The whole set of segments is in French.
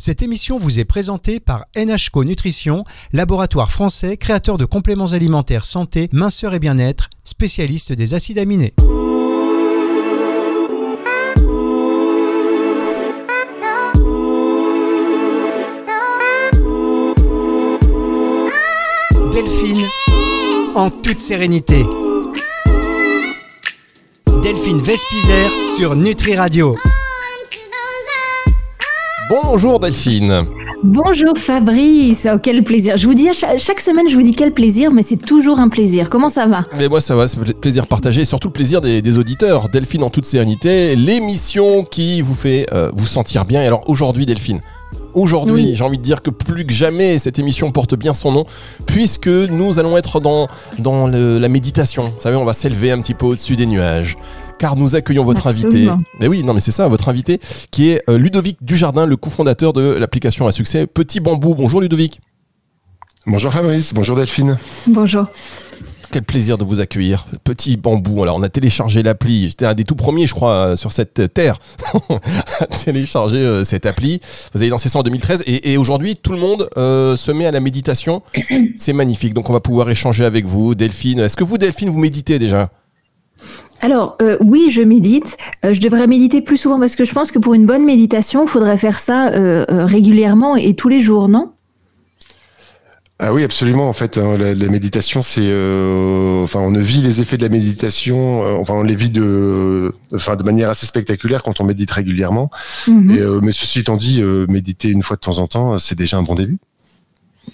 Cette émission vous est présentée par NHCO Nutrition, laboratoire français créateur de compléments alimentaires santé, minceur et bien-être, spécialiste des acides aminés. Delphine, en toute sérénité. Delphine Vespizer sur Nutri Radio. Bonjour Delphine. Bonjour Fabrice, oh, quel plaisir. Je vous dis, chaque, semaine, je vous dis quel plaisir, mais c'est toujours un plaisir. Comment ça va? Mais moi, ça va, c'est plaisir partagé et surtout le plaisir des, auditeurs. Delphine en toute sérénité, l'émission qui vous fait euh, vous sentir bien. Et alors aujourd'hui, Delphine, Aujourd'hui, j'ai envie de dire que plus que jamais, cette émission porte bien son nom, puisque nous allons être dans, dans la méditation. Vous savez, on va s'élever un petit peu au-dessus des nuages car nous accueillons votre invité. Mais oui, non, mais c'est ça, votre invité, qui est euh, Ludovic Dujardin, le cofondateur de l'application à succès Petit Bambou. Bonjour Ludovic. Bonjour Fabrice, bonjour Delphine. Bonjour. Quel plaisir de vous accueillir. Petit bambou. Alors, on a téléchargé l'appli. J'étais un des tout premiers, je crois, euh, sur cette terre à télécharger euh, cette appli. Vous avez lancé ça en 2013 et, aujourd'hui, tout le monde se met à la méditation. C'est magnifique. Donc, on va pouvoir échanger avec vous. Delphine, est-ce que vous, Delphine, vous méditez déjà? Alors euh, oui, je médite. Euh, je devrais méditer plus souvent parce que je pense que pour une bonne méditation, il faudrait faire ça euh, régulièrement et tous les jours, non? Ah oui, absolument. En fait, hein, la, méditation, c'est, enfin, on ne vit les effets de la méditation, enfin, on les vit de, enfin, de manière assez spectaculaire quand on médite régulièrement. Mhm. mais ceci étant dit, méditer une fois de temps en temps, c'est déjà un bon début.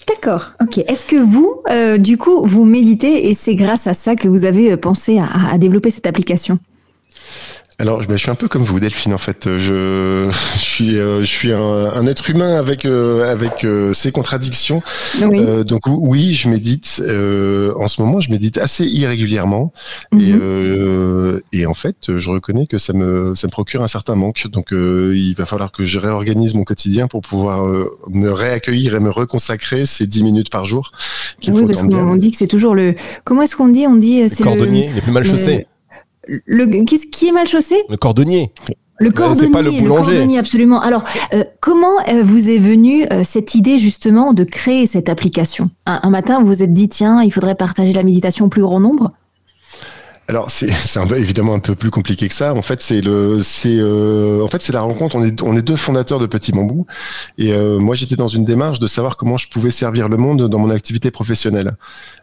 D'accord, ok. Est-ce que vous, euh, du coup, vous méditez et c'est grâce à ça que vous avez euh, pensé à développer cette application? Alors, je suis un peu comme vous, Delphine. En fait, je, suis, euh, je suis un, être humain avec euh, avec euh, ses contradictions. donc oui, je médite. en ce moment, je médite assez irrégulièrement, et, mhm. et en fait, je reconnais que ça me ça me procure un certain manque. Donc, il va falloir que je réorganise mon quotidien pour pouvoir me réaccueillir et me reconsacrer ces 10 minutes par jour. Oui, parce qu'on dit que c'est toujours le. Comment est-ce qu'on dit? On dit c'est le cordonnier, les plus mal chaussés. Le, qui, est mal chaussé Le cordonnier. Le cordonnier, pas le, cordonnier, absolument. Alors, euh, comment euh, vous est venue euh, cette idée justement de créer cette application? Un, matin, vous vous êtes dit, tiens, il faudrait partager la méditation au plus grand nombre alors c'est évidemment un peu plus compliqué que ça. En fait c'est le c'est euh, en fait c'est la rencontre. On est on est deux fondateurs de Petit Bambou et euh, moi j'étais dans une démarche de savoir comment je pouvais servir le monde dans mon activité professionnelle.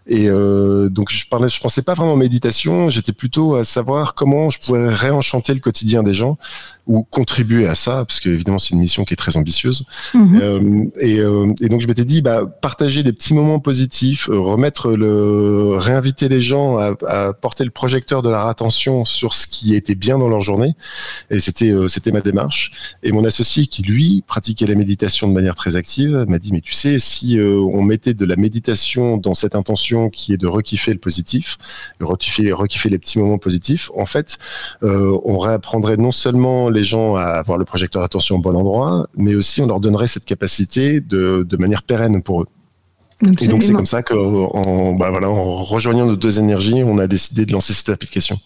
Et euh, donc je parlais je pensais pas vraiment méditation. J'étais plutôt à savoir comment je pouvais réenchanter le quotidien des gens ou contribuer à ça parce que évidemment c'est une mission qui est très ambitieuse. Mhm. et, et donc je m'étais dit bah partager des petits moments positifs, remettre le réinviter les gens à, à porter le projet de leur attention sur ce qui était bien dans leur journée. Et c'était euh, c'était ma démarche. Et mon associé qui lui pratiquait la méditation de manière très active m'a dit mais tu sais si euh, on mettait de la méditation dans cette intention qui est de rekiffer le positif, de rekiffer, rekiffer les petits moments positifs, en fait euh, on réapprendrait non seulement les gens à avoir le projecteur d'attention au bon endroit, mais aussi on leur donnerait cette capacité de, de manière pérenne pour eux. Et donc c'est comme ça qu'en bah voilà, en rejoignant nos deux énergies, on a décidé de lancer cette application.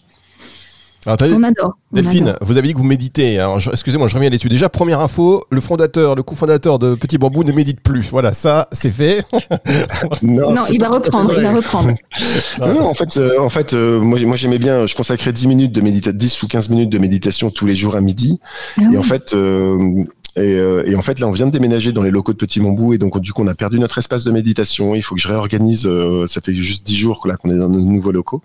On adore. Delphine, vous avez dit que vous méditez. Excusez-moi, je reviens là-dessus. Déjà, première info, le fondateur, le cofondateur de Petit Bambou ne médite plus. Voilà, ça, c'est fait. non, il va reprendre, il va reprendre. non, en fait, euh, en fait euh, moi, moi j'aimais bien, je consacrais 10 minutes de méditation, 10 ou 15 minutes de méditation tous les jours à midi. Ah et en fait, euh, euh, et, en fait, là, on vient de déménager dans les locaux de Petit Bambou et donc du coup, on a perdu notre espace de méditation. Il faut que je réorganise. Euh, ça fait juste dix jours là qu'on est dans nos nouveaux locaux.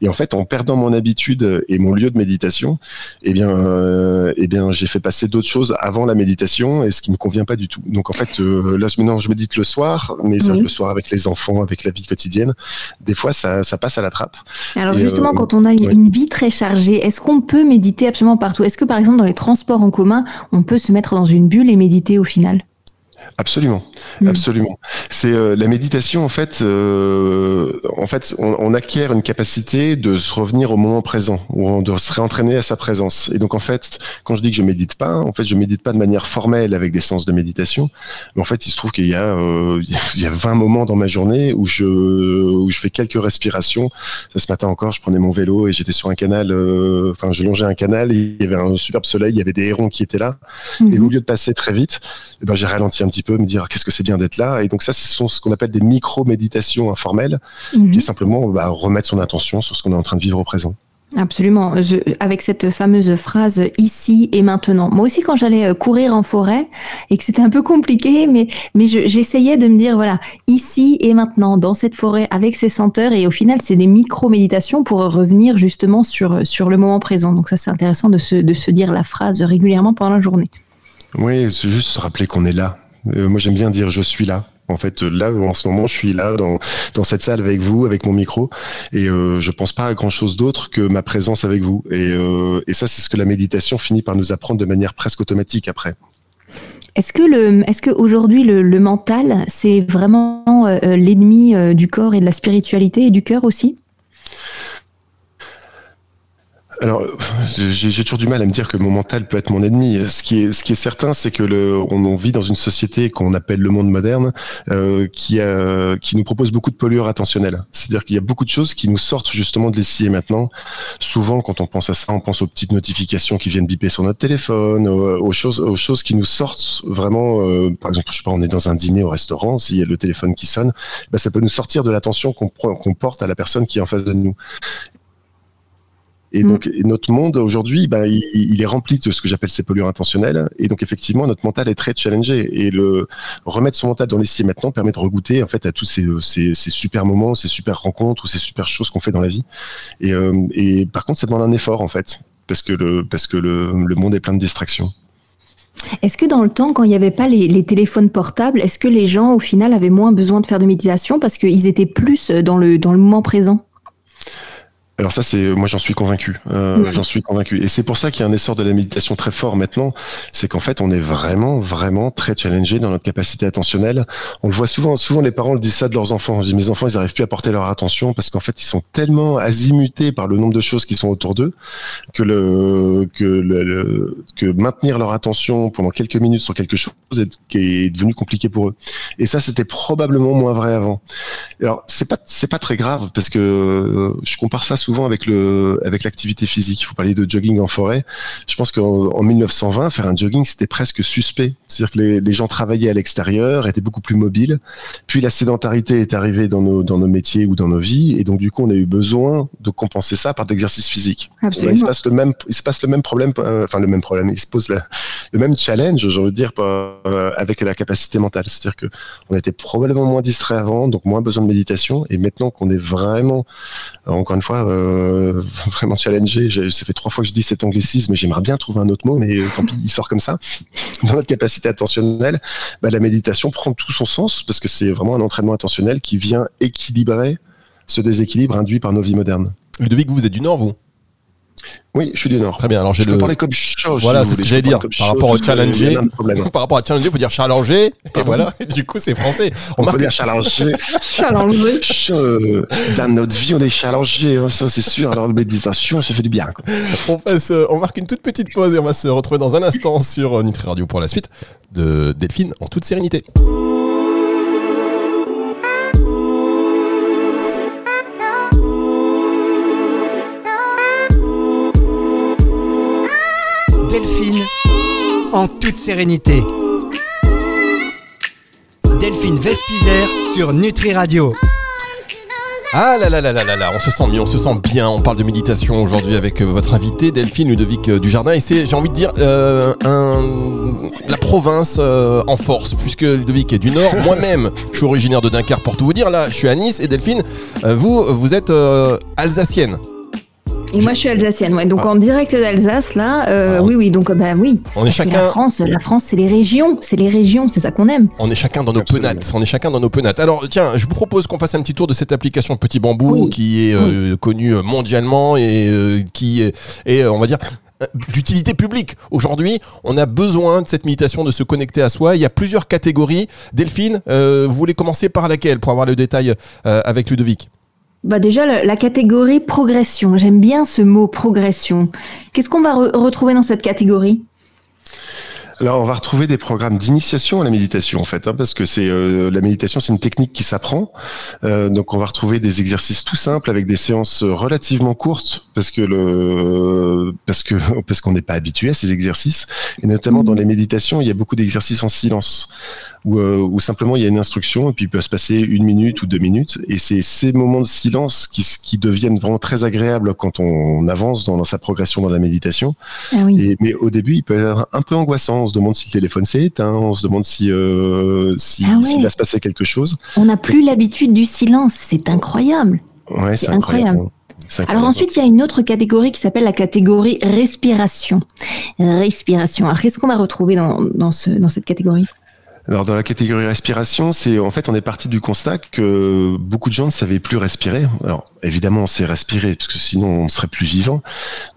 Et en fait, en perdant mon habitude et mon lieu de méditation, eh bien, euh, eh bien, j'ai fait passer d'autres choses avant la méditation et ce qui me convient pas du tout. Donc en fait, là, maintenant, je médite le soir, mais le soir avec les enfants, avec la vie quotidienne. Des fois, ça, ça passe à la trappe. Alors justement, quand on a une vie très chargée, est-ce qu'on peut méditer absolument partout? Est-ce que par exemple dans les transports en commun, on peut se mettre dans une une bulle et méditer au final Absolument, mm. absolument. C'est euh, la méditation en fait. Euh, en fait, on, acquiert une capacité de se revenir au moment présent, ou de se réentraîner à sa présence. Et donc en fait, quand je dis que je médite pas, en fait, je médite pas de manière formelle avec des séances de méditation. Mais en fait, il se trouve qu'il y a euh, il y a 20 moments dans ma journée où je où je fais quelques respirations. Ce matin encore, je prenais mon vélo et j'étais sur un canal. Enfin, je longeais un canal. il y avait un superbe soleil. Il y avait des hérons qui étaient là. Et au lieu de passer très vite, eh ben, j'ai ralenti un petit peu, me dire qu'est-ce que c'est bien d'être là? Et donc ça, ce sont ce qu'on appelle des micro-méditations informelles, mhm. qui est simplement bah, remettre son attention sur ce qu'on est en train de vivre au présent. Absolument. avec cette fameuse phrase ici et maintenant. Moi aussi, quand j'allais euh, courir en forêt et que c'était un peu compliqué, mais, mais j'essayais de me dire, voilà, ici et maintenant, dans cette forêt, avec ces senteurs. Et au final, c'est des micro-méditations pour revenir justement sur, sur le moment présent. Donc ça, c'est intéressant de se, de se dire la phrase régulièrement pendant la journée. Oui, c'est juste se rappeler qu'on est là. Euh, moi, j'aime bien dire je suis là. En fait, là, en ce moment, je suis là dans, cette salle avec vous, avec mon micro, et euh, je pense pas à grand chose d'autre que ma présence avec vous. Et, euh, et ça, c'est ce que la méditation finit par nous apprendre de manière presque automatique après. Est-ce que le, est-ce que aujourd'hui le, mental, c'est vraiment euh, l'ennemi du corps et de la spiritualité et du cœur aussi? Alors, j'ai toujours du mal à me dire que mon mental peut être mon ennemi. Ce qui est, ce qui est certain, c'est que le, on, vit dans une société qu'on appelle le monde moderne, euh, qui, a, qui nous propose beaucoup de pollueurs attentionnels. C'est-à-dire qu'il y a beaucoup de choses qui nous sortent justement de l'ici et maintenant. Souvent, quand on pense à ça, on pense aux petites notifications qui viennent biper sur notre téléphone, aux, choses, aux choses qui nous sortent vraiment. Euh, par exemple, je sais pas, on est dans un dîner au restaurant, s'il y a le téléphone qui sonne, ben, ça peut nous sortir de l'attention qu'on qu'on porte à la personne qui est en face de nous. Et mm. donc, notre monde aujourd'hui, ben, il, est rempli de ce que j'appelle ces pollueurs intentionnels. Et donc, effectivement, notre mental est très challengé. Et le remettre son mental dans l'ici et maintenant permet de regoûter en fait à tous ces, ces, ces, super moments, ces super rencontres ou ces super choses qu'on fait dans la vie. Et, euh, et, par contre, ça demande un effort en fait, parce que le, parce que le, le monde est plein de distractions. Est-ce que dans le temps, quand il n'y avait pas les, les, téléphones portables, est-ce que les gens, au final, avaient moins besoin de faire de méditation parce qu'ils étaient plus dans le, dans le moment présent? Alors ça, c'est moi j'en suis convaincu. Euh, J'en suis convaincu. Et c'est pour ça qu'il y a un essor de la méditation très fort maintenant. C'est qu'en fait, on est vraiment, vraiment très challengé dans notre capacité attentionnelle. On le voit souvent. Souvent, les parents le disent ça de leurs enfants. Je dis, mes enfants, ils n'arrivent plus à porter leur attention parce qu'en fait, ils sont tellement azimutés par le nombre de choses qui sont autour d'eux que le que le, que maintenir leur attention pendant quelques minutes sur quelque chose est, est devenu compliqué pour eux. Et ça, c'était probablement moins vrai avant. Alors, c'est pas c'est pas très grave parce que euh, je compare ça souvent avec le avec l'activité physique. Vous parlez de jogging en forêt. Je pense qu'en 1920, faire un jogging c'était presque suspect. C'est-à-dire que les, les, gens travaillaient à l'extérieur, étaient beaucoup plus mobiles. Puis la sédentarité est arrivée dans nos dans nos métiers ou dans nos vies, et donc du coup on a eu besoin de compenser ça par d'exercices physiques. Absolument. il se passe le même il se passe le même problème, euh, enfin le même problème. Il se pose le même challenge, j'ai envie de dire, euh, avec la capacité mentale. C'est-à-dire que on était probablement moins distrait avant, donc moins besoin de méditation, et maintenant qu'on est vraiment, encore une fois, euh, vraiment challengé. Ça fait trois fois que je dis cet anglicisme, mais j'aimerais bien trouver un autre mot, mais tant pis, il sort comme ça. Dans notre capacité attentionnelle, bah, la méditation prend tout son sens parce que c'est vraiment un entraînement attentionnel qui vient équilibrer ce déséquilibre induit par nos vies modernes. Ludovic, vous êtes du Nord, vous? Oui, je suis du Nord. Très bien. Alors j'ai je le. parler comme chaud. Voilà, c'est ce que j'allais dire. Par rapport au challenger, par rapport à challenger, faut dire challenger. Et voilà. du coup, c'est français. On, peut dire challenger. challenger. Dans notre vie, on est challenger. Hein, ça, c'est sûr. Alors, la méditation, ça fait du bien. Quoi. On passe, euh, on marque une toute petite pause et on va se retrouver dans un instant sur euh, Nutri Radio pour la suite de Delphine en toute sérénité. En toute sérénité. Delphine Vespizer sur Nutri Radio. Ah là là là là là là, on se sent mieux, on se sent bien. On parle de méditation aujourd'hui avec euh, votre invité Delphine Ludovic euh, Dujardin et c'est, j'ai envie de dire, euh, la province en force puisque Ludovic est du Nord. Moi-même, je suis originaire de Dunkerque pour tout vous dire. Là, je suis à Nice et Delphine, vous, vous êtes alsacienne. Et moi, je suis alsacienne, ouais. Donc, en direct d'Alsace, là, euh, oui, oui. Donc, bah oui. On est chacun. La France, la France, c'est les régions. C'est les régions. C'est ça qu'on aime. On est chacun dans nos penates. On est chacun dans nos penates. Alors, tiens, je vous propose qu'on fasse un petit tour de cette application Petit Bambou qui est euh, connue mondialement et euh, qui est, on va dire, d'utilité publique. Aujourd'hui, on a besoin de cette méditation, de se connecter à soi. Il y a plusieurs catégories. Delphine, vous voulez commencer par laquelle pour avoir le détail avec Ludovic? Bah déjà, la, catégorie progression. J'aime bien ce mot progression. Qu'est-ce qu'on va retrouver dans cette catégorie? Alors, on va retrouver des programmes d'initiation à la méditation, en fait, hein, parce que c'est euh, la méditation, c'est une technique qui s'apprend. Euh, donc, on va retrouver des exercices tout simples avec des séances relativement courtes, parce que le, parce que parce qu'on n'est pas habitué à ces exercices, et notamment dans mmh. les méditations, il y a beaucoup d'exercices en silence. Euh, où, simplement il y a une instruction et puis il peut se passer une minute ou deux minutes. Et c'est ces moments de silence qui, qui, deviennent vraiment très agréables quand on avance dans, sa progression dans la méditation. Ah oui. mais au début, il peut être un peu angoissant. On se demande si le téléphone s'est éteint, on se demande si, euh, si ah s'il va se passer quelque chose. On n'a plus l'habitude du silence. C'est incroyable. Ouais, c'est incroyable. Alors ensuite, il y a une autre catégorie qui s'appelle la catégorie respiration. Respiration. Alors qu'est-ce qu'on va retrouver dans, dans, ce, dans cette catégorie? Alors dans la catégorie respiration, c'est en fait on est parti du constat que beaucoup de gens ne savaient plus respirer. Alors évidemment on sait respirer parce que sinon on ne serait plus vivant,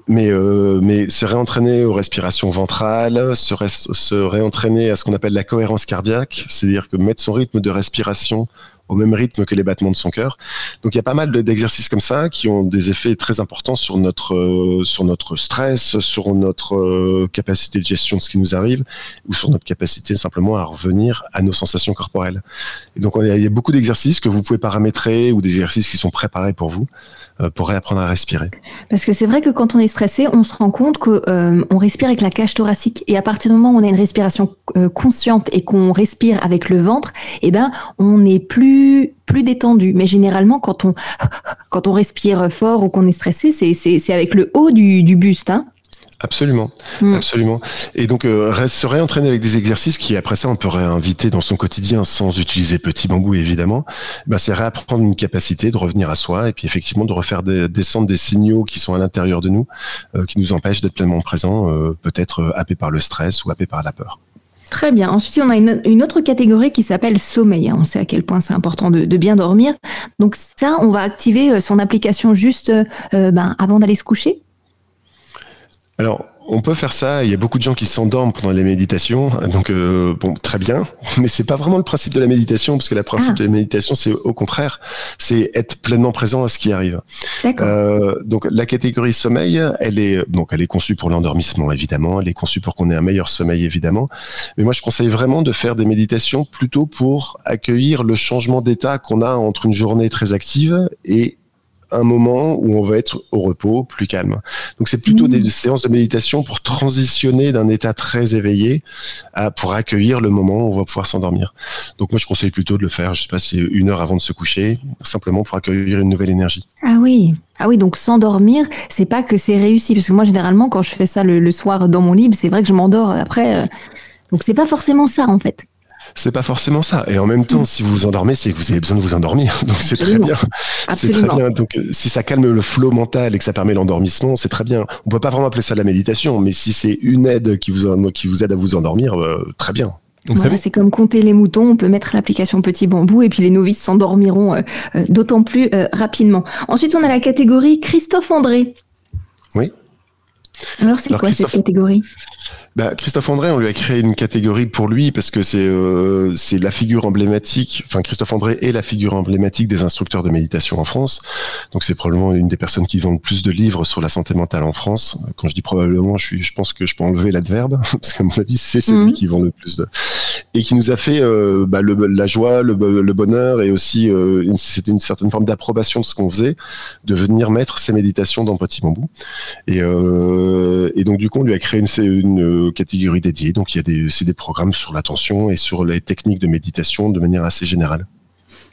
mais euh, mais se réentraîner aux respirations ventrales, se, se réentraîner à ce qu'on appelle la cohérence cardiaque, c'est-à-dire que mettre son rythme de respiration au même rythme que les battements de son cœur. Donc il y a pas mal d'exercices comme ça qui ont des effets très importants sur notre euh, sur notre stress, sur notre euh, capacité de gestion de ce qui nous arrive ou sur notre capacité simplement à revenir à nos sensations corporelles. Et donc il y a beaucoup d'exercices que vous pouvez paramétrer ou des exercices qui sont préparés pour vous euh, pour réapprendre à respirer. Parce que c'est vrai que quand on est stressé, on se rend compte que on respire avec la cage thoracique et à partir du moment où on a une respiration consciente et qu'on respire avec le ventre, eh ben on n'est plus plus détendu. Mais généralement, quand on quand on respire fort ou qu'on est stressé, c'est avec le haut du, buste. Hein. Absolument, hmm. absolument. Et donc euh, se réentraîner avec des exercices qui après ça on peut réinviter dans son quotidien sans utiliser petit bambou évidemment. Bah, c'est réapprendre une capacité de revenir à soi et puis effectivement de refaire descendre des signaux qui sont à l'intérieur de nous, euh, qui nous empêchent d'être pleinement présents, euh, peut-être happés par le stress ou happés par la peur. Très bien. Ensuite, on a une, autre catégorie qui s'appelle sommeil. On sait à quel point c'est important de, bien dormir. Donc ça, on va activer euh, son application juste euh, ben, avant d'aller se coucher? Alors, on peut faire ça. Il y a beaucoup de gens qui s'endorment pendant les méditations. Donc, euh, bon, très bien. Mais c'est pas vraiment le principe de la méditation, parce que le principe ah. de la méditation, c'est au contraire, c'est être pleinement présent à ce qui arrive. Euh, donc, la catégorie sommeil, elle est donc elle est conçue pour l'endormissement, évidemment. Elle est conçue pour qu'on ait un meilleur sommeil, évidemment. Mais moi, je conseille vraiment de faire des méditations plutôt pour accueillir le changement d'état qu'on a entre une journée très active et un moment où on va être au repos, plus calme. Donc c'est plutôt mmh. des séances de méditation pour transitionner d'un état très éveillé à pour accueillir le moment où on va pouvoir s'endormir. Donc moi je conseille plutôt de le faire, je sais pas si une heure avant de se coucher, simplement pour accueillir une nouvelle énergie. Ah oui. Ah oui, donc s'endormir, c'est pas que c'est réussi, parce que moi généralement quand je fais ça le, soir dans mon lit, c'est vrai que je m'endors après. Euh, donc c'est pas forcément ça en fait c'est pas forcément ça. Et en même temps, si vous vous endormez, c'est que vous avez besoin de vous endormir. Donc c'est très bien. C'est très bien. Donc euh, si ça calme le flot mental et que ça permet l'endormissement, c'est très bien. On peut pas vraiment appeler ça de la méditation, mais si c'est une aide qui vous, qui vous aide à vous endormir, euh, très bien. c'est comme compter les moutons, on peut mettre l'application Petit Bambou et puis les novices s'endormiront euh, d'autant plus rapidement. Ensuite, on a la catégorie Christophe André. Oui. Alors, c'est quoi cette catégorie? Bah, Christophe André, on lui a créé une catégorie pour lui parce que c'est euh, c'est la figure emblématique. Enfin, Christophe André est la figure emblématique des instructeurs de méditation en France. Donc, c'est probablement une des personnes qui vendent plus de livres sur la santé mentale en France. Quand je dis probablement, je suis, je pense que je peux enlever l'adverbe parce qu'à mon avis, c'est celui mhm. qui vend le plus de et qui nous a fait euh, bah, le, la joie, le, le, bonheur et aussi euh, c'était une certaine forme d'approbation de ce qu'on faisait, de venir mettre ces méditations dans Petit Bambou. Et, euh, et donc, du coup, on lui a créé une, une catégorie dédiée. Donc, il y a des, c'est des programmes sur l'attention et sur les techniques de méditation de manière assez générale.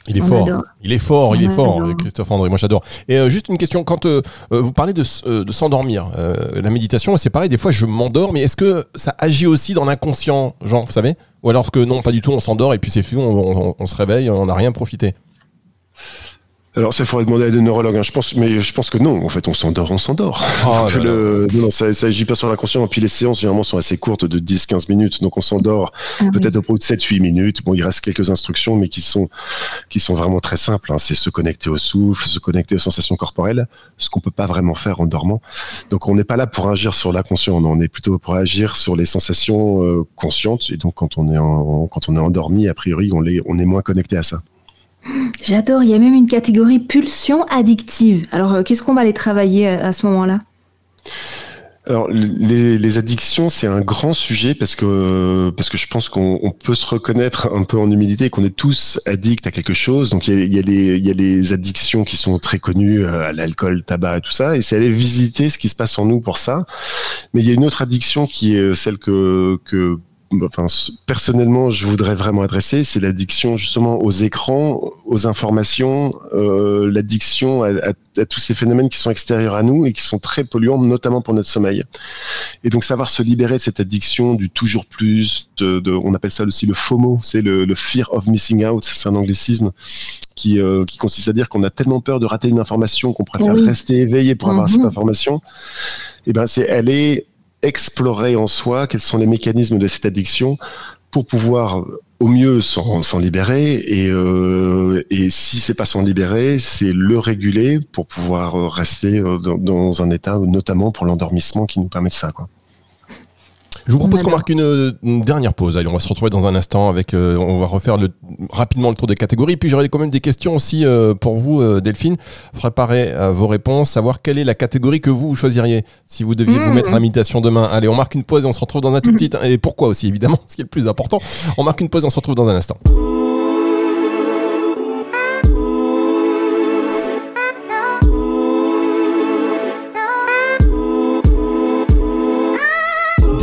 Il est, fort. il est fort, il est fort, Christophe André. Moi, j'adore. Et euh, juste une question, quand euh, euh, vous parlez de, de s'endormir, la méditation, c'est pareil, des fois je m'endors, mais est-ce que ça agit aussi dans l'inconscient, genre, vous savez? Ou alors que non, pas du tout, on s'endort et puis c'est fou, on, on, se réveille, on n'a rien profité Alors ça, il faudrait demander à des neurologues. Hein. Je pense, mais je pense que non. En fait, on s'endort, on s'endort. Oh, le... Non, ça, ça agit pas sur l'inconscient. Et puis les séances généralement sont assez courtes, de 10-15 minutes. Donc on s'endort ah peut-être au bout de 7-8 minutes. Bon, il reste quelques instructions, mais qui sont qui sont vraiment très simples. Hein. C'est se connecter au souffle, se connecter aux sensations corporelles, ce qu'on peut pas vraiment faire en dormant. Donc on n'est pas là pour agir sur l'inconscient. On est plutôt pour agir sur les sensations euh, conscientes. Et donc quand on est en, quand on est endormi, a priori, on, est, on est moins connecté à ça. J'adore, il y a même une catégorie pulsion addictive. Alors, euh, qu'est-ce qu'on va aller travailler à, ce moment-là? Alors les, addictions, c'est un grand sujet parce que parce que je pense qu'on peut se reconnaître un peu en humilité qu'on est tous addicts à quelque chose. Donc il y a, les y a les addictions qui sont très connues euh, à l'alcool, tabac et tout ça. Et c'est aller visiter ce qui se passe en nous pour ça. Mais il y a une autre addiction qui est celle que que enfin, personnellement, je voudrais vraiment adresser, c'est l'addiction justement aux écrans, aux informations, euh, l'addiction à, à, tous ces phénomènes qui sont extérieurs à nous et qui sont très polluants, notamment pour notre sommeil. Et donc savoir se libérer de cette addiction du toujours plus, de, de on appelle ça aussi le FOMO, c'est le, le, fear of missing out, c'est un anglicisme qui, euh, qui consiste à dire qu'on a tellement peur de rater une information qu'on préfère rester éveillé pour avoir cette mhm. information. Et ben c'est aller explorer en soi quels sont les mécanismes de cette addiction pour pouvoir au mieux s'en libérer et, euh, et si c'est pas s'en libérer, c'est le réguler pour pouvoir rester euh, dans, dans un état notamment pour l'endormissement qui nous permet de ça. Quoi. Je vous propose qu'on marque une, dernière pause. Allez, on va se retrouver dans un instant avec. Euh, on va refaire le, rapidement le tour des catégories. Puis j'aurai quand même des questions aussi euh, pour vous, euh, Delphine. Préparez vos réponses, savoir quelle est la catégorie que vous, choisiriez si vous deviez vous mettre à l'imitation demain. Allez, on marque une pause et on se retrouve dans un tout petit. Et pourquoi aussi, évidemment, ce qui est le plus important. On marque une pause et on se retrouve dans un instant.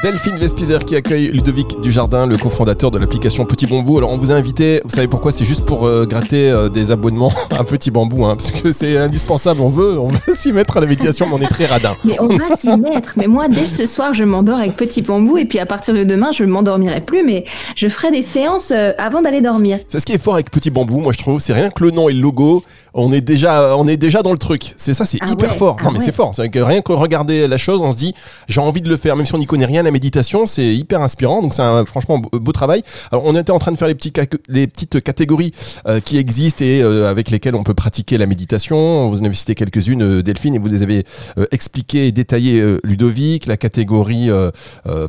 Delphine Vespizer qui accueille Ludovic Dujardin, le cofondateur de l'application Petit Bambou. Alors on vous a invité, vous savez pourquoi? C'est juste pour euh, gratter euh, des abonnements à Petit Bambou, hein, parce que c'est indispensable. On veut, on veut s'y mettre à la méditation, mais on est très radin. Mais on va s'y mettre. Mais moi, dès ce soir, je m'endors avec Petit Bambou, et puis à partir de demain, je ne m'endormirai plus, mais je ferai des séances euh, avant d'aller dormir. C'est ce qui est fort avec Petit Bambou, moi je trouve. C'est rien que le nom et le logo on est déjà, on est déjà dans le truc. C'est ça, c'est ah hyper fort. non, ah mais c'est fort. C'est que rien que regarder la chose, on se dit, j'ai envie de le faire, même si on n'y connaît rien la méditation, c'est hyper inspirant. Donc c'est un franchement beau, travail. Alors on était en train de faire les petits, les petites catégories euh, qui existent et euh, avec lesquelles on peut pratiquer la méditation. Vous en avez cité quelques-unes, euh, Delphine, et vous les avez expliquées et détaillées, Ludovic. La catégorie,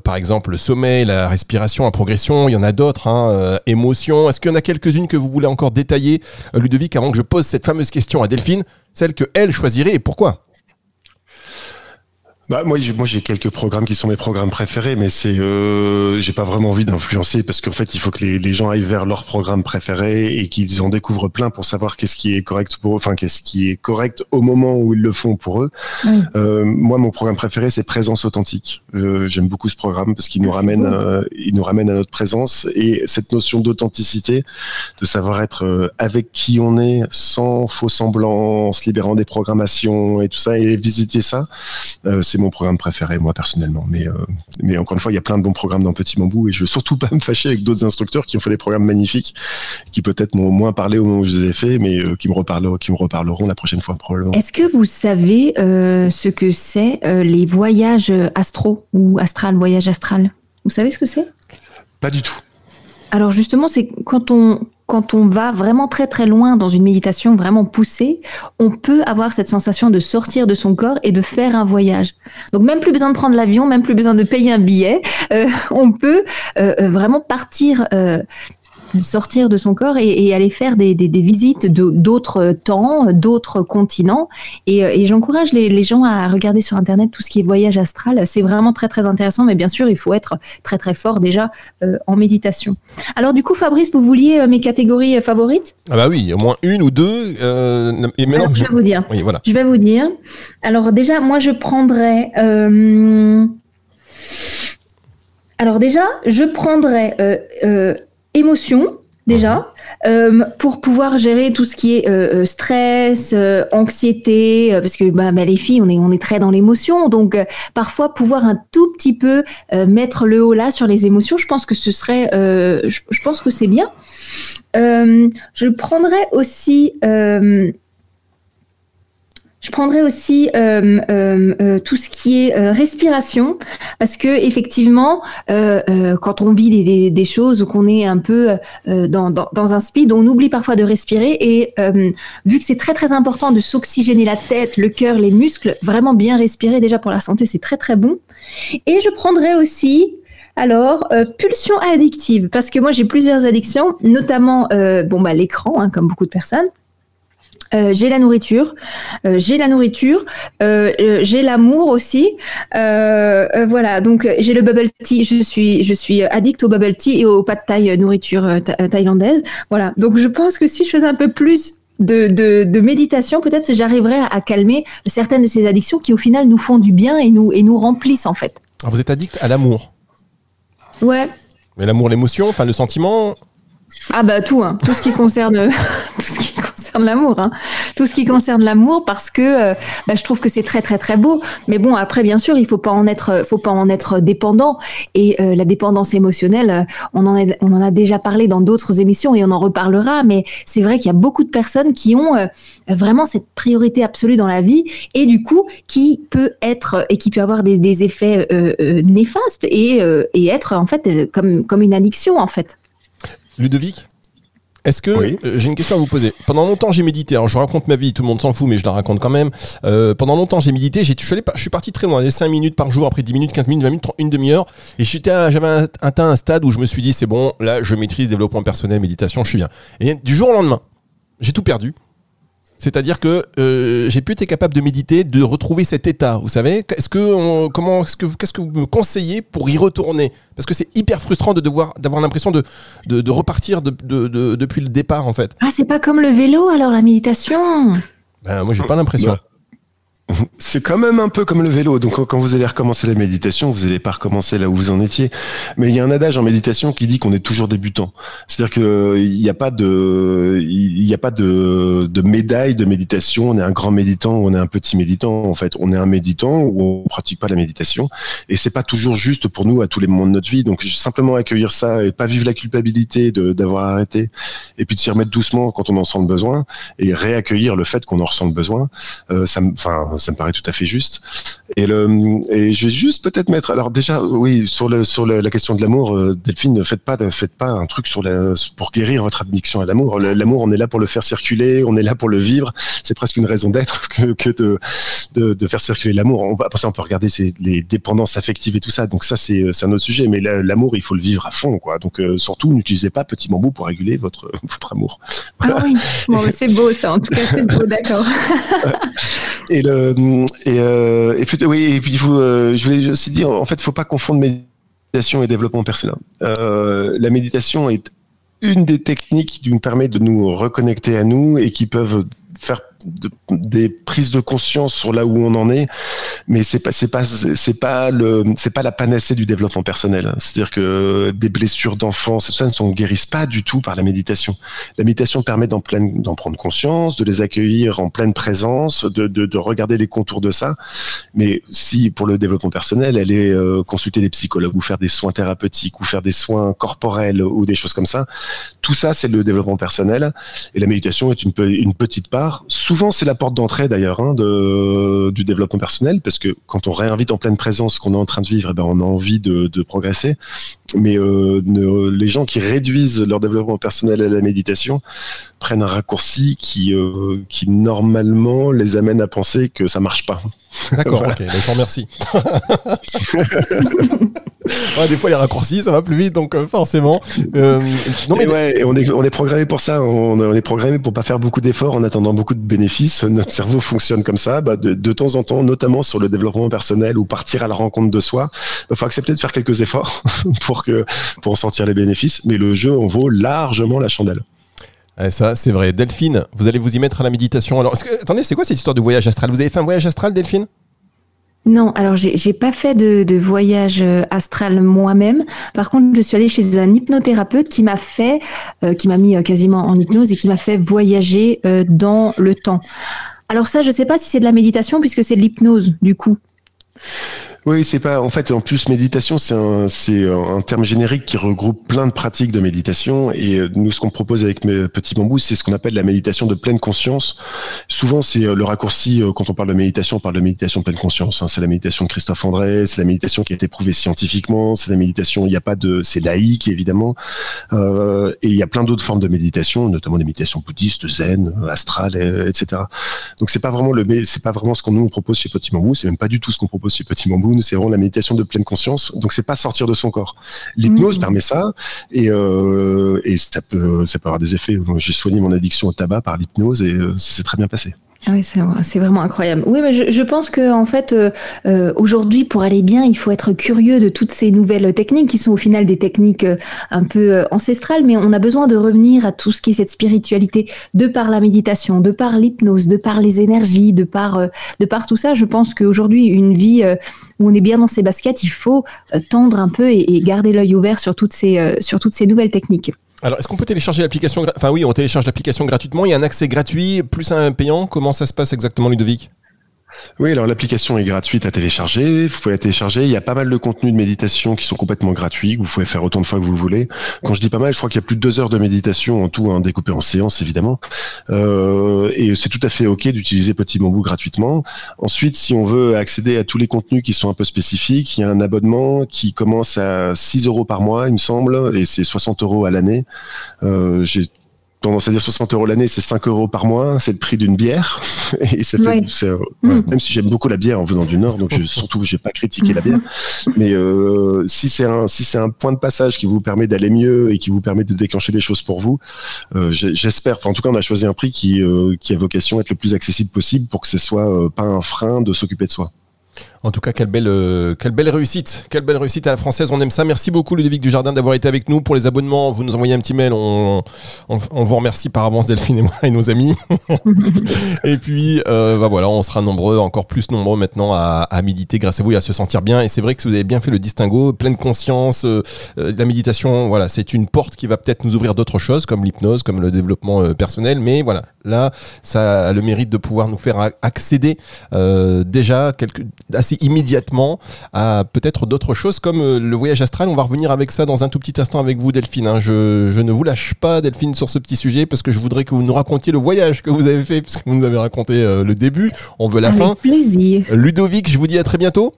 par exemple, le sommeil, la respiration, la progression. Il y en a d'autres. Hein, émotion. Est-ce qu'il y en a quelques-unes que vous voulez encore détailler, Ludovic, avant que je pose cette fameuse question à Delphine, celle que elle choisirait et pourquoi bah, moi, moi, j'ai quelques programmes qui sont mes programmes préférés, mais c'est, euh, j'ai pas vraiment envie d'influencer parce qu'en fait, il faut que les, les, gens aillent vers leur programme préféré et qu'ils en découvrent plein pour savoir qu'est-ce qui est correct pour eux, enfin, qu'est-ce qui est correct au moment où ils le font pour eux. Euh, moi, mon programme préféré, c'est Présence authentique. Euh, j'aime beaucoup ce programme parce qu'il nous ramène, euh, il nous ramène à notre présence et cette notion d'authenticité, de savoir être euh, avec qui on est, sans faux semblants, en se libérant des programmations et tout ça, et visiter ça, euh, c'est mon programme préféré, moi, personnellement. Mais, euh, mais encore une fois, il y a plein de bons programmes dans Petit Bambou et je veux surtout pas me fâcher avec d'autres instructeurs qui ont fait des programmes magnifiques, qui peut-être m'ont moins parlé au moment où je les ai faits, mais euh, qui, me reparleront, qui me reparleront la prochaine fois, probablement. Est-ce que vous savez euh, ce que c'est les voyages astro ou astral, voyage astral? Vous savez ce que c'est? Pas du tout. Alors justement, c'est quand on quand on va vraiment très très loin dans une méditation vraiment poussée, on peut avoir cette sensation de sortir de son corps et de faire un voyage. Donc même plus besoin de prendre l'avion, même plus besoin de payer un billet, euh, on peut euh, euh, vraiment partir sortir de son corps et, aller faire des, visites d'autres temps, d'autres continents. Et, j'encourage les, gens à regarder sur Internet tout ce qui est voyage astral. C'est vraiment très très intéressant, mais bien sûr, il faut être très très fort déjà euh, en méditation. Alors du coup, Fabrice, vous vouliez euh, mes catégories euh, favorites? Ah bah oui, au moins une ou deux. et maintenant, je vais vous dire. Oui, voilà. Je vais vous dire. Alors déjà, moi, je prendrais. Alors déjà, je prendrais émotion, déjà, euh, pour pouvoir gérer tout ce qui est euh, euh, stress, anxiété, parce que bah, bah, les filles, on est, on est très dans l'émotion, donc parfois pouvoir un tout petit peu mettre le haut là sur les émotions, je pense que ce serait, je, je, pense que c'est bien. je prendrais aussi je prendrai aussi euh, euh, euh, tout ce qui est respiration, parce que effectivement, quand on vit des, choses ou qu'on est un peu dans, dans, un speed, on oublie parfois de respirer. Et vu que c'est très très important de s'oxygéner la tête, le cœur, les muscles, vraiment bien respirer déjà pour la santé, c'est très très bon. Et je prendrai aussi alors, pulsion addictive, parce que moi j'ai plusieurs addictions, notamment bon bah l'écran, hein, comme beaucoup de personnes. Euh, j'ai la nourriture, euh, j'ai la nourriture, euh, j'ai l'amour aussi. voilà, donc j'ai le bubble tea. Je suis, je suis addict au bubble tea et au pas de taille nourriture thaïlandaise. Voilà, donc je pense que si je faisais un peu plus de, de, méditation, peut-être j'arriverais à, calmer certaines de ces addictions qui au final nous font du bien et nous, et nous remplissent en fait. Alors vous êtes addict à l'amour Ouais. Mais l'amour, l'émotion, enfin le sentiment Ah bah tout, hein. tout ce qui concerne tout ce qui concerne l'amour, hein. tout ce qui concerne l'amour, parce que euh, bah, je trouve que c'est très très très beau. Mais bon, après bien sûr, il faut pas en être, faut pas en être dépendant. Et euh, la dépendance émotionnelle, euh, on en, a déjà parlé dans d'autres émissions et on en reparlera. Mais c'est vrai qu'il y a beaucoup de personnes qui ont vraiment cette priorité absolue dans la vie et du coup qui peut être et qui peut avoir des, des effets néfastes et, et être en fait comme comme une addiction en fait. Ludovic? Est-ce que euh, j'ai une question à vous poser Pendant longtemps, j'ai médité. Alors, je raconte ma vie, tout le monde s'en fout, mais je la raconte quand même. Euh, pendant longtemps, j'ai médité. J'ai, je, suis je suis parti très loin, les 5 minutes par jour, après 10 minutes, 15 minutes, 20 minutes, une demi-heure. Et j'avais atteint un stade où je me suis dit, c'est bon, là, je maîtrise développement personnel, méditation, je suis bien. Et du jour au lendemain, j'ai tout perdu. C'est-à-dire que euh, j'ai pu être capable de méditer, de retrouver cet état. Vous savez, est-ce que comment, ce que qu'est-ce que vous me conseillez pour y retourner? Parce que c'est hyper frustrant de devoir d'avoir l'impression de, de, repartir de, depuis le départ en fait. Ah, c'est pas comme le vélo alors la méditation? Ben, moi, j'ai pas l'impression. C'est quand même un peu comme le vélo. Donc, quand vous allez recommencer la méditation, vous n'allez pas recommencer là où vous en étiez. Mais il y a un adage en méditation qui dit qu'on est toujours débutant. C'est-à-dire qu'il n'y a pas de, il n'y a pas de, de médaille de méditation. On est un grand méditant ou on est un petit méditant. En fait, on est un méditant ou on pratique pas la méditation. Et c'est pas toujours juste pour nous à tous les moments de notre vie. Donc, simplement accueillir ça et pas vivre la culpabilité d'avoir arrêté et puis de s'y remettre doucement quand on en sent le besoin et réaccueillir le fait qu'on en ressent le besoin. Euh, enfin, ça me paraît tout à fait juste. Et, le, et je vais juste peut-être mettre. Alors déjà, oui, sur le sur la question de l'amour, euh, Delphine, ne faites pas faites pas un truc sur la pour guérir votre addiction à l'amour. L'amour, on est là pour le faire circuler, on est là pour le vivre. C'est presque une raison d'être que, que de, de, de faire circuler l'amour. Après ça, on peut regarder les dépendances affectives et tout ça. Donc ça, c'est un autre sujet. Mais l'amour, il faut le vivre à fond, quoi. Donc euh, surtout, n'utilisez pas petit bambou pour réguler votre votre amour. Ah oui, bon, c'est beau ça. En tout cas, c'est beau, d'accord. et le et, euh, et, puis, euh, je voulais aussi dire, en fait, il faut pas confondre méditation et développement personnel. Euh, la méditation est une des techniques qui nous permet de nous reconnecter à nous et qui peuvent faire des prises de conscience sur là où on en est, mais c'est pas c'est pas c'est pas le c'est pas la panacée du développement personnel. C'est-à-dire que des blessures d'enfance, ça ne sont guérissent pas du tout par la méditation. La méditation permet d'en prendre conscience, de les accueillir en pleine présence, de, de, de, regarder les contours de ça. Mais si pour le développement personnel, est euh, consulter des psychologues ou faire des soins thérapeutiques ou faire des soins corporels ou des choses comme ça, tout ça c'est le développement personnel et la méditation est une petite part souvent, c'est la porte d'entrée d'ailleurs hein, du développement personnel, parce que quand on réinvite en pleine présence ce qu'on est en train de vivre, eh ben, on a envie de, progresser. Mais euh, les gens qui réduisent leur développement personnel à la méditation prennent un raccourci qui, euh, qui normalement les amène à penser que ça marche pas. D'accord, ok, je vous remercie. des fois les raccourcis ça va plus vite donc euh, forcément. Euh, non mais ouais, on est on est programmé pour ça. On, est programmé pour pas faire beaucoup d'efforts en attendant beaucoup de bénéfices. Notre cerveau fonctionne comme ça. Bah, de, de, temps en temps notamment sur le développement personnel ou partir à la rencontre de soi il faut accepter de faire quelques efforts pour que pour en sentir les bénéfices. Mais le jeu en vaut largement la chandelle. Ça, c'est vrai. Delphine, vous allez vous y mettre à la méditation. Alors, attendez, c'est quoi cette histoire de voyage astral? Vous avez fait un voyage astral, Delphine? Non, alors j'ai pas fait de, voyage euh, astral moi-même. Par contre, je suis allée chez un hypnothérapeute qui m'a fait, euh, qui m'a mis euh, quasiment en hypnose et qui m'a fait voyager dans le temps. Alors ça, je sais pas si c'est de la méditation puisque c'est de l'hypnose du coup. Oui, c'est pas. En fait, en plus, méditation, c'est un, terme générique qui regroupe plein de pratiques de méditation. Et euh, nous, ce qu'on propose avec mes petits c'est ce qu'on appelle la méditation de pleine conscience. Souvent, c'est euh, le raccourci euh, quand on parle de méditation, on parle de méditation de pleine conscience. Hein. C'est la méditation de Christophe André, c'est la méditation qui a été prouvée scientifiquement, c'est la méditation. Il n'y a pas de, c'est laïque évidemment. Et il y a plein d'autres formes de méditation, notamment des méditations bouddhistes, zen, astrales, etc. Donc, c'est pas vraiment le, c'est pas vraiment ce qu'on nous propose chez Petit Bambou. C'est même pas du tout ce qu'on propose chez Petit Bambou c'est vraiment la méditation de pleine conscience. Donc c'est pas sortir de son corps. L'hypnose mmh. permet ça et, euh, et ça peut ça peut avoir des effets. J'ai soigné mon addiction au tabac par l'hypnose et euh, ça s'est très bien passé. Ah oui, c'est vraiment incroyable. Oui, mais je, pense que en fait, euh, euh, aujourd'hui, pour aller bien, il faut être curieux de toutes ces nouvelles techniques qui sont au final des techniques euh, un peu ancestrales, mais on a besoin de revenir à tout ce qui est cette spiritualité de par la méditation, de par l'hypnose, de par les énergies, de par de par tout ça. Je pense qu'aujourd'hui, une vie où on est bien dans ses baskets, il faut tendre un peu et, et garder l'œil ouvert sur toutes ces sur toutes ces nouvelles techniques. Alors, est-ce qu'on peut télécharger l'application Enfin, oui, on télécharge l'application gratuitement. Il y a un accès gratuit plus un payant. Comment ça se passe exactement, Ludovic? Oui, alors l'application est gratuite à télécharger. Vous pouvez la télécharger. Il y a pas mal de contenus de méditation qui sont complètement gratuits. vous pouvez faire autant de fois que vous voulez. Quand je dis pas mal, je crois qu'il y a plus de deux heures de méditation en tout, hein, découpé en séances évidemment. Euh, et c'est tout à fait ok d'utiliser Petit Bambou gratuitement. Ensuite, si on veut accéder à tous les contenus qui sont un peu spécifiques, il y a un abonnement qui commence à 6 euros par mois, il me semble, et c'est 60 euros à l'année. Euh, tendance à dire 60 euros l'année, c'est 5 euros par mois, c'est le prix d'une bière. Et ça fait, euh, mm. même si j'aime beaucoup la bière en venant du Nord, donc je, surtout j'ai pas critiqué la bière, mais euh, si c'est un si c'est un point de passage qui vous permet d'aller mieux et qui vous permet de déclencher des choses pour vous, euh, j'espère. Enfin, en tout cas, on a choisi un prix qui euh, qui a vocation à être le plus accessible possible pour que ce soit euh, pas un frein de s'occuper de soi. En tout cas, quelle belle, euh, quelle belle réussite. Quelle belle réussite à la française. On aime ça. Merci beaucoup, Ludovic Dujardin, d'avoir été avec nous. Pour les abonnements, vous nous envoyez un petit mail. On, on, vous remercie par avance, Delphine et moi et nos amis. et puis, euh, bah voilà, on sera nombreux, encore plus nombreux maintenant à, à, méditer grâce à vous et à se sentir bien. Et c'est vrai que vous avez bien fait le distinguo, pleine conscience. Euh, la méditation, voilà, c'est une porte qui va peut-être nous ouvrir d'autres choses, comme l'hypnose, comme le développement personnel. Mais voilà, là, ça a le mérite de pouvoir nous faire accéder déjà quelque, assez immédiatement à peut-être d'autres choses comme euh, le voyage astral. On va revenir avec ça dans un tout petit instant avec vous, Delphine. Hein. Je, je, ne vous lâche pas, Delphine, sur ce petit sujet parce que je voudrais que vous nous racontiez le voyage que vous avez fait, puisque vous nous avez raconté euh, le début. On veut la avec fin. plaisir. Ludovic, je vous dis à très bientôt.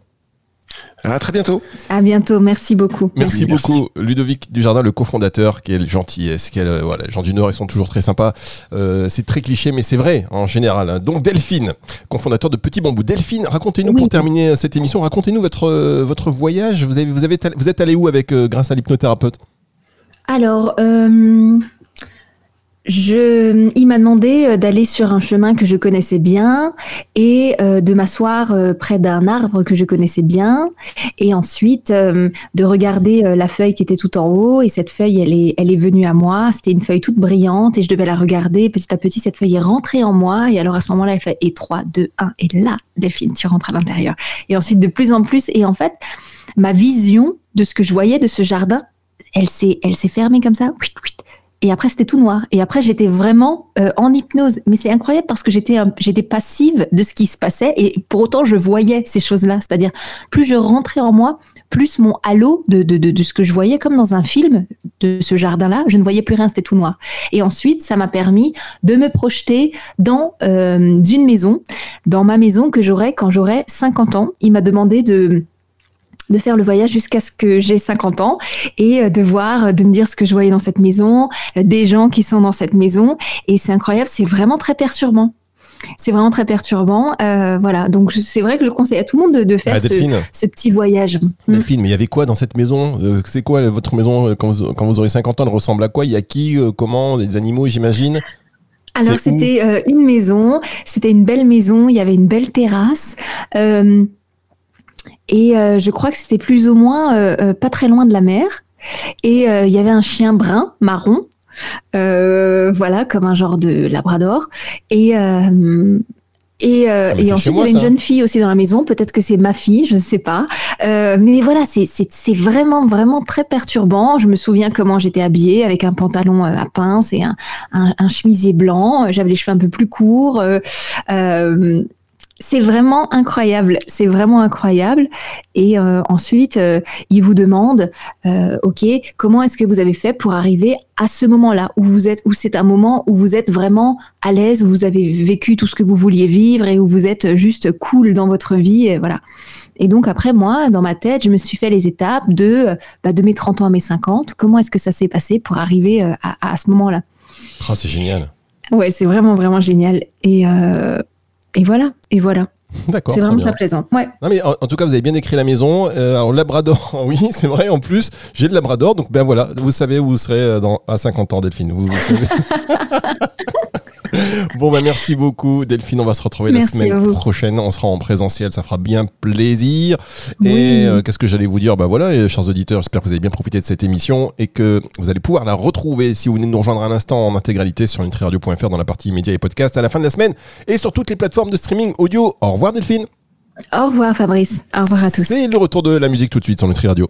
À très bientôt. À bientôt. Merci beaucoup. Merci, beaucoup, Ludovic Dujardin, le cofondateur. Quelle gentillesse. Quel, euh, voilà, les gens du Nord, ils sont toujours très sympas. Euh, c'est très cliché, mais c'est vrai en général. Hein. Donc Delphine, cofondateur de Petit Bambou. Delphine, racontez-nous pour terminer euh, cette émission, racontez-nous votre votre voyage. Vous avez vous avez vous êtes allé où avec grâce à l'hypnothérapeute? Alors je, il m'a demandé euh, d'aller sur un chemin que je connaissais bien et euh, de m'asseoir euh, près d'un arbre que je connaissais bien et ensuite de regarder la feuille qui était tout en haut et cette feuille elle est elle est venue à moi. C'était une feuille toute brillante et je devais la regarder. Petit à petit cette feuille est rentrée en moi et alors à ce moment-là elle fait et 3 2 1 et là Delphine tu rentres à l'intérieur. Et ensuite de plus en plus et en fait ma vision de ce que je voyais de ce jardin elle s'est elle s'est fermée comme ça et après c'était tout noir. Et après j'étais vraiment euh, en hypnose. Mais c'est incroyable parce que j'étais j'étais passive de ce qui se passait et pour autant je voyais ces choses-là. C'est-à-dire plus je rentrais en moi, plus mon halo de, de, de, ce que je voyais comme dans un film de ce jardin-là, je ne voyais plus rien, c'était tout noir. Et ensuite ça m'a permis de me projeter dans euh, une maison, dans ma maison que j'aurais quand j'aurais 50 ans. Il m'a demandé de de faire le voyage jusqu'à ce que j'ai 50 ans et euh, de voir, euh, de me dire ce que je voyais dans cette maison, euh, des gens qui sont dans cette maison. Et c'est incroyable, c'est vraiment très perturbant. C'est vraiment très perturbant. voilà, donc c'est vrai que je conseille à tout le monde de, faire ah, ce, petit voyage. Hmm. Delphine, mais il y avait quoi dans cette maison C'est quoi votre maison quand vous, aurez 50 ans Elle ressemble à quoi? Il y a qui Comment? Des animaux, j'imagine? Alors c'était une maison, c'était une belle maison, il y avait une belle terrasse. Et euh, je crois que c'était plus ou moins euh, euh, pas très loin de la mer. Et il y avait un chien brun, marron, voilà, comme un genre de labrador. Et, Et, euh, Ah, et ensuite, moi, il y avait ça. une jeune fille aussi dans la maison. Peut-être que c'est ma fille, je ne sais pas. Euh, mais voilà, c'est- vraiment, vraiment très perturbant. Je me souviens comment j'étais habillée avec un pantalon à pince et un, un, un chemisier blanc. J'avais les cheveux un peu plus courts. Euh, c'est vraiment incroyable. C'est vraiment incroyable. Et euh, ensuite, euh, il vous demande, euh, ok, comment est-ce que vous avez fait pour arriver à ce moment-là où vous êtes, où c'est un moment où vous êtes vraiment à l'aise, où vous avez vécu tout ce que vous vouliez vivre et où vous êtes juste cool dans votre vie, et voilà. Et donc après moi, dans ma tête, je me suis fait les étapes de, euh, bah, de mes 30 ans à mes 50. Comment est-ce que ça s'est passé pour arriver à, à ce moment-là? Ah, c'est génial. Ouais, c'est vraiment vraiment génial. Et euh, et voilà, et voilà. D'accord. C'est vraiment très plaisant. Ouais. Non mais en, en tout cas vous avez bien décrit la maison. Euh, alors Labrador, oui c'est vrai en plus j'ai le Labrador donc ben voilà vous savez où vous serez euh, dans, à 50 ans Delphine vous, vous savez. bon ben merci beaucoup Delphine on va se retrouver Merci la semaine prochaine on sera en présentiel ça fera bien plaisir Oui. et euh, qu'est-ce que j'allais vous dire? Ben voilà chers auditeurs j'espère que vous avez bien profité de cette émission et que vous allez pouvoir la retrouver si vous venez de nous rejoindre à l'instant en intégralité sur nutriradio.fr dans la partie médias et podcasts à la fin de la semaine et sur toutes les plateformes de streaming audio au revoir Delphine Au revoir Fabrice. Au revoir à tous. c'est le retour de la musique tout de suite sur Nutri Radio.